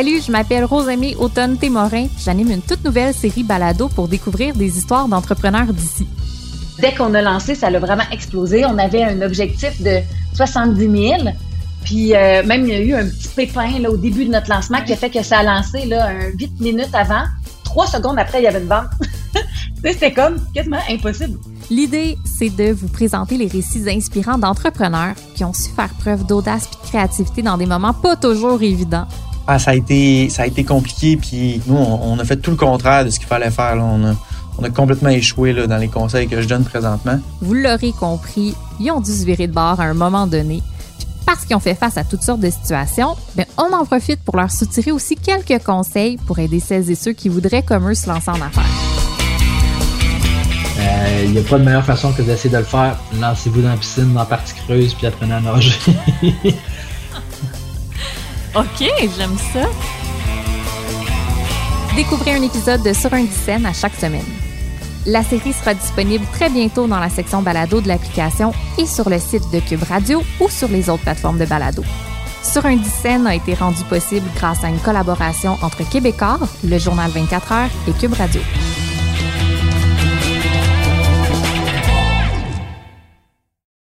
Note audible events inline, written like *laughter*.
Salut, je m'appelle Rosemée Automne Témorin. J'anime une toute nouvelle série balado pour découvrir des histoires d'entrepreneurs d'ici. Dès qu'on a lancé, ça a vraiment explosé. On avait un objectif de 70 000. Puis euh, même, il y a eu un petit pépin là, au début de notre lancement qui a fait que ça a lancé là, un 8 minutes avant. Trois secondes après, il y avait une vente. *laughs* C'était comme quasiment impossible. L'idée, c'est de vous présenter les récits inspirants d'entrepreneurs qui ont su faire preuve d'audace et de créativité dans des moments pas toujours évidents. Ah, ça a été, ça a été compliqué, puis nous, on, a fait tout le contraire de ce qu'il fallait faire. On, a, on, a, complètement échoué là, dans les conseils que je donne présentement. Vous l'aurez compris, ils ont dû se virer de bord à un moment donné. parce qu'ils ont fait face à toutes sortes de situations, bien, on en profite pour leur soutirer aussi quelques conseils pour aider celles et ceux qui voudraient, comme eux, se lancer en affaires. Il euh, n'y a pas de meilleure façon que d'essayer de le faire. Lancez-vous dans la piscine, dans la partie creuse, puis apprenez à nager. *laughs* ok, j'aime ça. Découvrez un épisode de Sur un scène à chaque semaine. La série sera disponible très bientôt dans la section balado de l'application et sur le site de Cube Radio ou sur les autres plateformes de balado. Sur un scène a été rendu possible grâce à une collaboration entre Québécois, le journal 24 heures et Cube Radio.